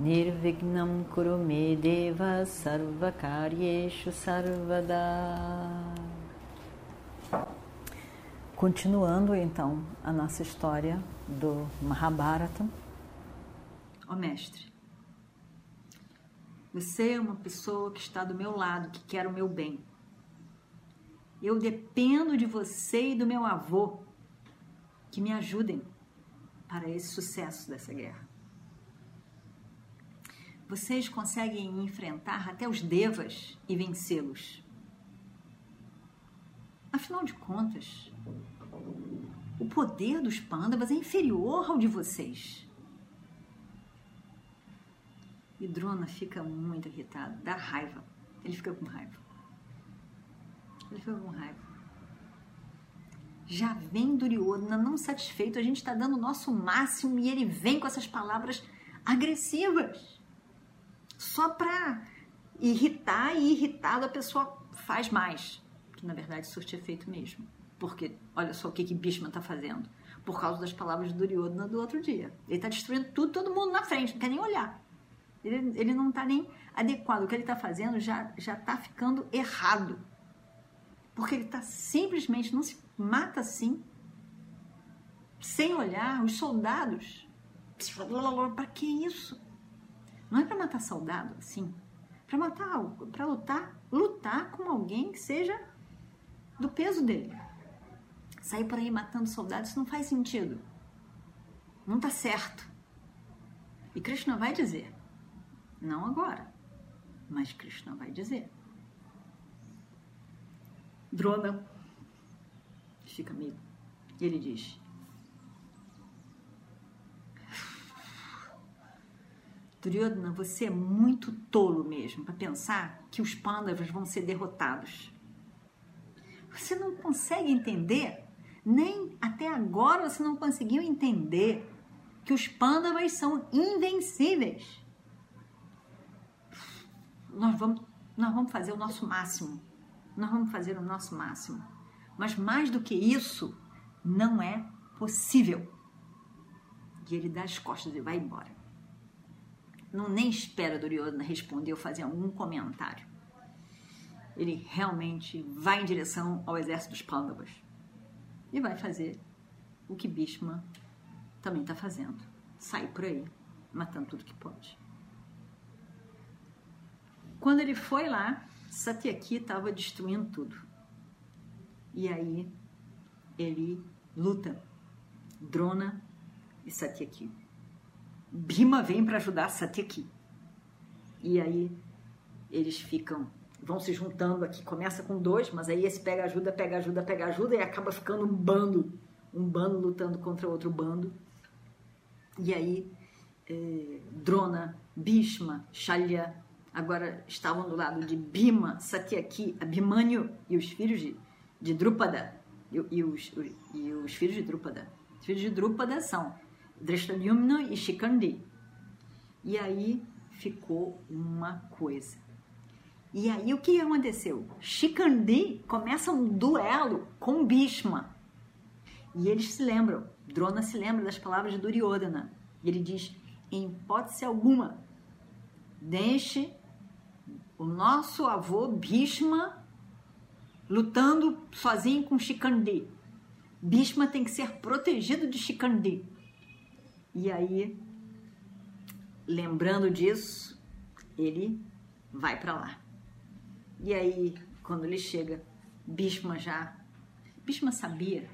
Nirvignam Kurume Deva Sarvakaryeshu Sarvada Continuando então a nossa história do Mahabharata. Ó oh, mestre, você é uma pessoa que está do meu lado, que quer o meu bem. Eu dependo de você e do meu avô que me ajudem para esse sucesso dessa guerra. Vocês conseguem enfrentar até os devas e vencê-los. Afinal de contas, o poder dos pândavas é inferior ao de vocês. E Drona fica muito irritado, dá raiva. Ele fica com raiva. Ele fica com raiva. Já vem Duryodhana não satisfeito, a gente está dando o nosso máximo e ele vem com essas palavras agressivas. Só para irritar e irritado a pessoa faz mais, que na verdade surte efeito mesmo. Porque olha só o que, que Bhishma está fazendo. Por causa das palavras de Duryodhana do outro dia. Ele está destruindo tudo, todo mundo na frente, não quer nem olhar. Ele, ele não está nem adequado. O que ele está fazendo já está ficando errado. Porque ele está simplesmente, não se mata assim, sem olhar. Os soldados. Para que isso? Não é para matar soldado assim. Para matar, para lutar, lutar com alguém que seja do peso dele sair por aí matando soldados, não faz sentido. Não está certo. E Krishna vai dizer, não agora, mas Krishna vai dizer. Drona fica amigo. E ele diz: Duryodhana, você é muito tolo mesmo para pensar que os Pandavas vão ser derrotados. Você não consegue entender nem até agora você não conseguiu entender que os pândavas são invencíveis. Nós vamos, nós vamos fazer o nosso máximo. Nós vamos fazer o nosso máximo. Mas mais do que isso, não é possível. E ele dá as costas e vai embora. Não nem espera Duryodhana responder ou fazer algum comentário. Ele realmente vai em direção ao exército dos Pandavas e vai fazer o que Bhishma também está fazendo. Sai por aí, matando tudo que pode. Quando ele foi lá, Satyaki estava destruindo tudo. E aí ele luta Drona e Satyaki. Bhima vem para ajudar Satyaki. E aí eles ficam vão se juntando aqui. Começa com dois, mas aí esse pega ajuda, pega ajuda, pega ajuda e acaba ficando um bando, um bando lutando contra outro bando. E aí eh, Drona, Bhishma, Shalya agora estavam do lado de Bhima, Satyaki, Abhimanyu e os filhos de, de Drupada e, e, os, e os filhos de Drupada. Os filhos de Drupada são Drishtadyumna e Shikandi. E aí ficou uma coisa e aí o que aconteceu? Shikandi começa um duelo com Bhishma. E eles se lembram, Drona se lembra das palavras de Duryodhana. E ele diz: em hipótese alguma, deixe o nosso avô Bhishma lutando sozinho com Shikandi. Bhishma tem que ser protegido de Shikandi. E aí, lembrando disso, ele vai para lá. E aí, quando ele chega, Bhishma já. Bhishma sabia.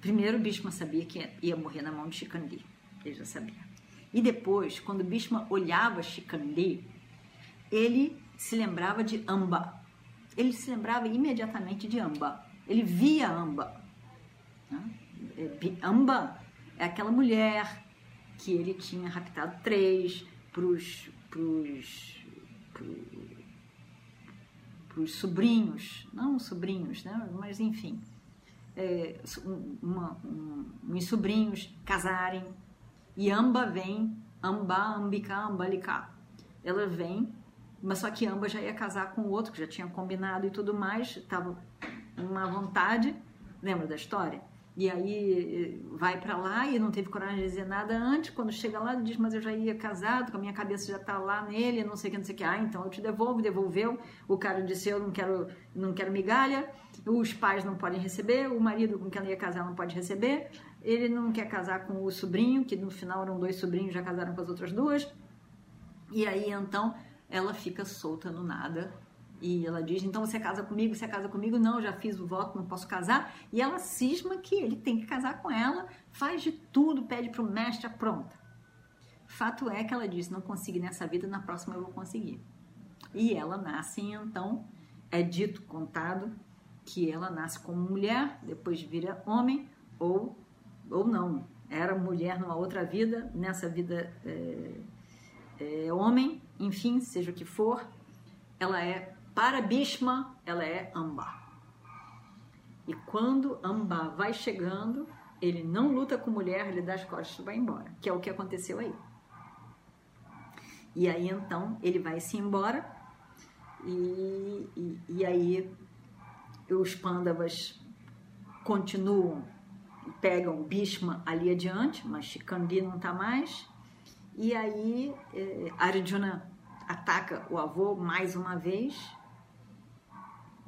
Primeiro, Bhishma sabia que ia morrer na mão de Shikandi. Ele já sabia. E depois, quando Bhishma olhava Shikandi, ele se lembrava de Amba. Ele se lembrava imediatamente de Amba. Ele via Amba. É, Amba é aquela mulher que ele tinha raptado três para os para os sobrinhos, não sobrinhos, né? mas enfim, é, uma, um, uns sobrinhos casarem e Amba vem, Amba, Ambika, Ambalika. Ela vem, mas só que Amba já ia casar com o outro, que já tinha combinado e tudo mais, estava uma vontade, lembra da história? E aí vai para lá e não teve coragem de dizer nada antes. Quando chega lá, diz: Mas eu já ia casado, com a minha cabeça já está lá nele, não sei o que, não sei o que. Ah, então eu te devolvo. Devolveu. O cara disse: Eu não quero, não quero migalha. Os pais não podem receber. O marido com quem ela ia casar não pode receber. Ele não quer casar com o sobrinho, que no final eram dois sobrinhos, já casaram com as outras duas. E aí então ela fica solta no nada e ela diz: então você casa comigo, você casa comigo? Não, já fiz o voto, não posso casar. E ela cisma que ele tem que casar com ela, faz de tudo, pede para o mestre, pronta. Fato é que ela diz: não consegui nessa vida, na próxima eu vou conseguir. E ela nasce, então, é dito, contado, que ela nasce como mulher, depois vira homem, ou, ou não. Era mulher numa outra vida, nessa vida é, é homem, enfim, seja o que for, ela é para Bhishma, ela é Amba. E quando Amba vai chegando, ele não luta com mulher, ele dá as costas e vai embora, que é o que aconteceu aí. E aí então ele vai se embora e, e, e aí os Pandavas continuam, pegam Bhishma ali adiante, mas Shikandi não está mais. E aí eh, Arjuna ataca o avô mais uma vez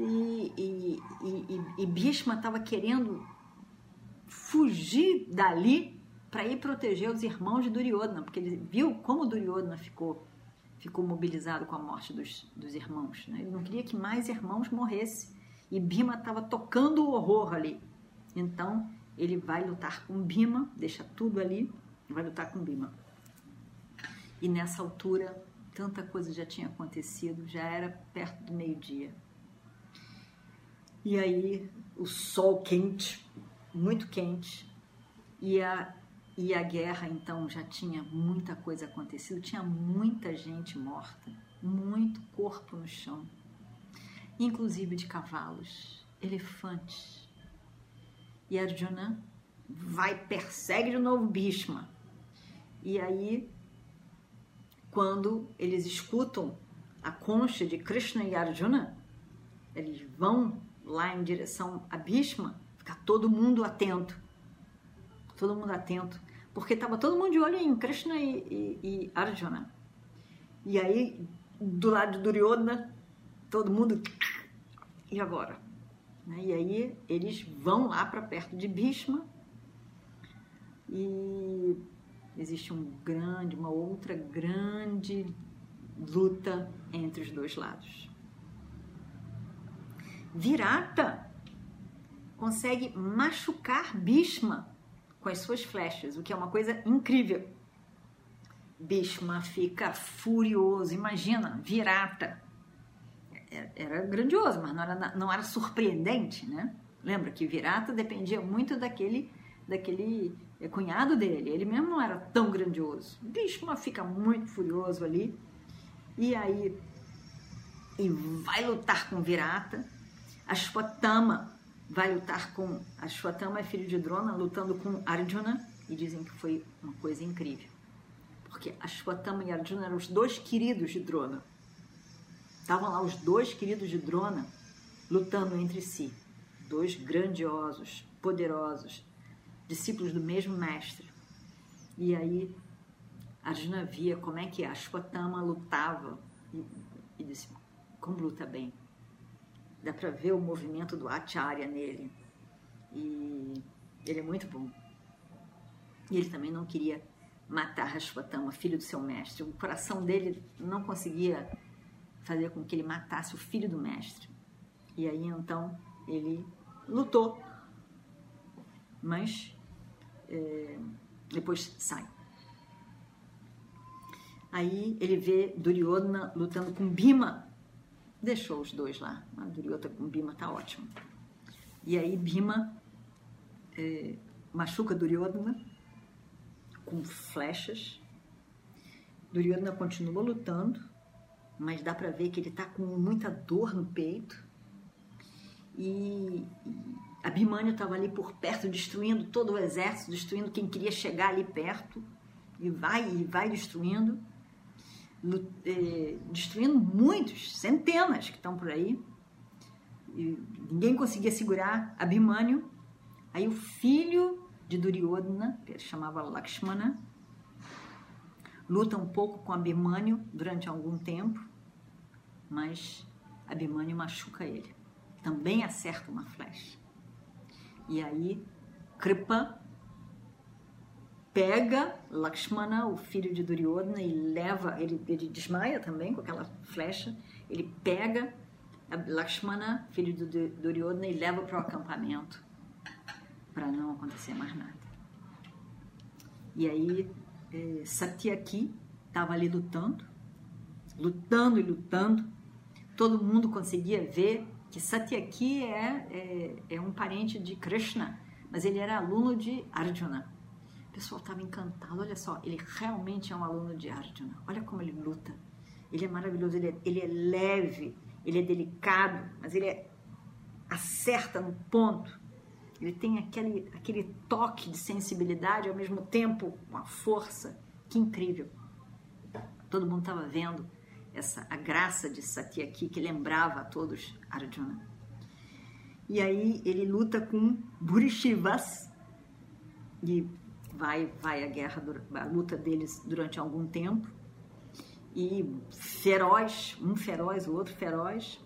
e, e, e, e Bhishma estava querendo fugir dali para ir proteger os irmãos de Duryodhana, porque ele viu como Duryodhana ficou ficou mobilizado com a morte dos, dos irmãos. Né? Ele não queria que mais irmãos morressem. E Bhima estava tocando o horror ali. Então ele vai lutar com Bhima, deixa tudo ali, e vai lutar com Bhima. E nessa altura, tanta coisa já tinha acontecido, já era perto do meio-dia. E aí o sol quente, muito quente, e a, e a guerra então já tinha muita coisa acontecido, tinha muita gente morta, muito corpo no chão, inclusive de cavalos, elefantes. E Arjuna vai, persegue de novo Bhishma. E aí, quando eles escutam a concha de Krishna e Arjuna, eles vão lá em direção a Bhishma, ficar todo mundo atento. Todo mundo atento. Porque estava todo mundo de olho em Krishna e, e, e, Arjuna. E aí, do lado de Duryodhana, todo mundo. E agora? Né? E aí, eles vão lá para perto de Bhishma. E existe um grande, uma outra grande luta entre os dois lados. Virata consegue machucar Bhishma com as suas flechas, o que é uma coisa incrível. Bhishma fica furioso, imagina, Virata. É, era grandioso, mas não era, não era surpreendente, né? Lembra que Virata dependia muito daquele, daquele cunhado dele, ele mesmo não era tão grandioso. Bhishma fica muito furioso ali, e aí e vai lutar com Virata, Ashwatthama vai lutar com. Ashwatthama é filho de Drona, lutando com Arjuna, e dizem que foi uma coisa incrível. Porque Ashwatthama e Arjuna eram os dois queridos de Drona. Estavam lá os dois queridos de Drona lutando entre si. Dois grandiosos, poderosos, discípulos do mesmo mestre. E aí Arjuna via como é que Ashwatthama lutava e, e disse: como luta bem dá para ver o movimento do Acharya nele. E ele é muito bom. E ele também não queria matar Rashvatama, filho do seu mestre. O coração dele não conseguia fazer com que ele matasse o filho do mestre. E aí então ele lutou, mas é, depois sai. Aí ele vê Duryodhana lutando com Bhima, deixou os dois lá. A Duryota com Bima tá ótimo. E aí Bima é, machuca Duryodhana com flechas. Duryodhana continua lutando mas dá para ver que ele está com muita dor no peito. E, e Abimânio estava ali por perto, destruindo todo o exército, destruindo quem queria chegar ali perto, e vai e vai destruindo, destruindo muitos, centenas que estão por aí. E ninguém conseguia segurar Abimânio. Aí o filho de Duryodhana, que ele chamava Lakshmana, luta um pouco com Abimânio durante algum tempo, mas Abimânio machuca ele. Também acerta uma flecha. E aí Kripa pega Lakshmana, o filho de Duryodhana, e leva, ele, ele desmaia também com aquela flecha, ele pega Lakshmana, filho de Duryodhana, e leva para o acampamento para não acontecer mais nada. E aí é, Satyaki estava ali lutando, lutando e lutando. Todo mundo conseguia ver que Satyaki é, é, é um parente de Krishna, mas ele era aluno de Arjuna. O pessoal estava encantado. Olha só, ele realmente é um aluno de Arjuna. Olha como ele luta. Ele é maravilhoso, ele é, ele é leve, ele é delicado, mas ele é, acerta no ponto. Ele tem aquele, aquele toque de sensibilidade, ao mesmo tempo uma força. Que incrível. Todo mundo estava vendo essa a graça de Satyaki que lembrava a todos Arjuna. E aí ele luta com Burishivas e vai vai a guerra a luta deles durante algum tempo e feroz um feroz o outro feroz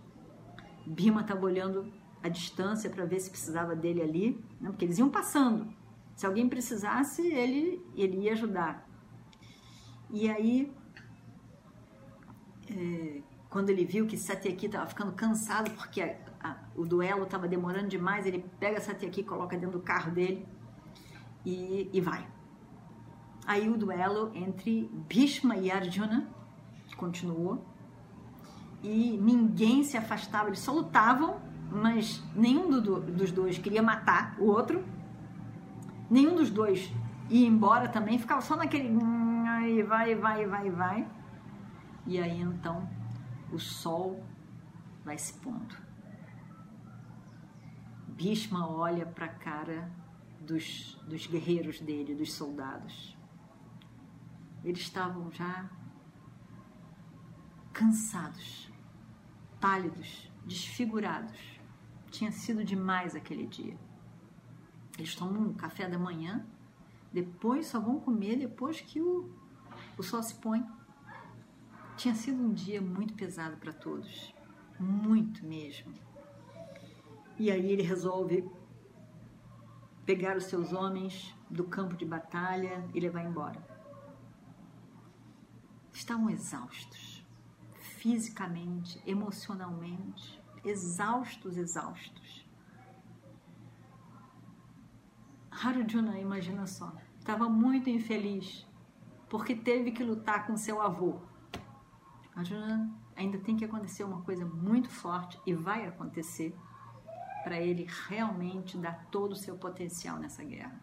Bima estava olhando a distância para ver se precisava dele ali, né? porque eles iam passando. Se alguém precisasse, ele, ele ia ajudar. E aí, é, quando ele viu que Satyaki estava ficando cansado porque a, a, o duelo estava demorando demais, ele pega Satyaki, coloca dentro do carro dele e, e vai. Aí o duelo entre Bhishma e Arjuna continuou e ninguém se afastava, eles só lutavam mas nenhum do, dos dois queria matar o outro, nenhum dos dois ia embora também, ficava só naquele aí vai, vai, vai, vai. E aí então o sol vai se pondo. Bhishma olha para a cara dos, dos guerreiros dele, dos soldados. Eles estavam já cansados, pálidos, desfigurados tinha sido demais aquele dia. Eles tomam um café da manhã, depois só vão comer depois que o, o sol se põe. Tinha sido um dia muito pesado para todos, muito mesmo. E aí ele resolve pegar os seus homens do campo de batalha e levar embora. Estavam exaustos, fisicamente, emocionalmente exaustos, exaustos. Harujuna, imagina só, estava muito infeliz porque teve que lutar com seu avô. Arjuna ainda tem que acontecer uma coisa muito forte e vai acontecer para ele realmente dar todo o seu potencial nessa guerra.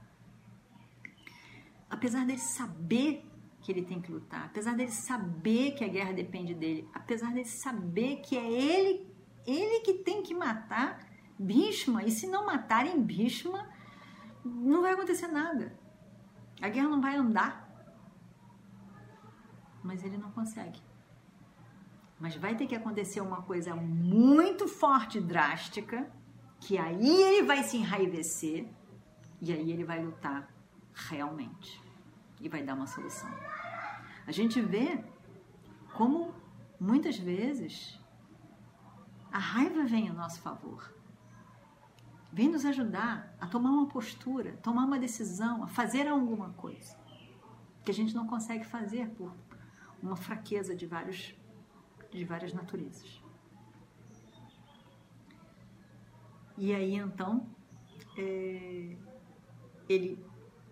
Apesar dele saber que ele tem que lutar, apesar dele saber que a guerra depende dele, apesar dele saber que é ele ele que tem que matar Bhishma, e se não matarem Bhishma, não vai acontecer nada. A guerra não vai andar. Mas ele não consegue. Mas vai ter que acontecer uma coisa muito forte, drástica, que aí ele vai se enraivecer e aí ele vai lutar realmente e vai dar uma solução. A gente vê como muitas vezes a raiva vem a nosso favor. Vem nos ajudar a tomar uma postura, tomar uma decisão, a fazer alguma coisa que a gente não consegue fazer por uma fraqueza de vários de várias naturezas. E aí então é, ele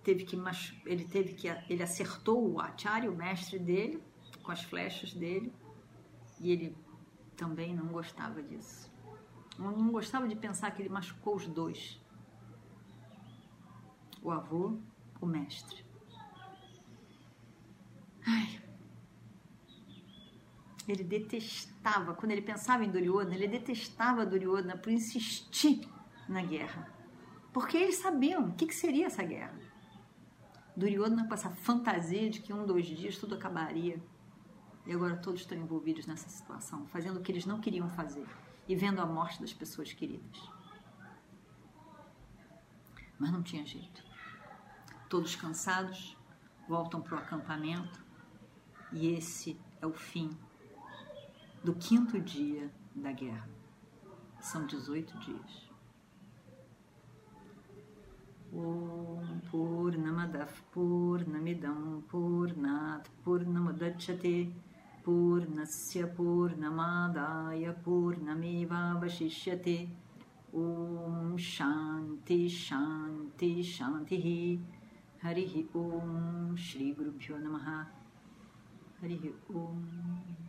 teve que ele teve que ele acertou o acharya, o mestre dele, com as flechas dele, e ele também não gostava disso. Não gostava de pensar que ele machucou os dois: o avô, o mestre. Ai. Ele detestava, quando ele pensava em Duryodhana, ele detestava Duryodhana por insistir na guerra. Porque eles sabiam o que, que seria essa guerra. Duryodhana com essa fantasia de que um, dois dias tudo acabaria. E agora todos estão envolvidos nessa situação, fazendo o que eles não queriam fazer e vendo a morte das pessoas queridas. Mas não tinha jeito. Todos cansados, voltam para o acampamento e esse é o fim do quinto dia da guerra. São 18 dias. Om Purnamadav Purnamidam Purnat Purnamudachyate Purnasya Purnamadaya Purnameva Vashishyate Om Shanti Shanti Shanti Harihi Om Shri Guru Bhyo Namaha Harihi Om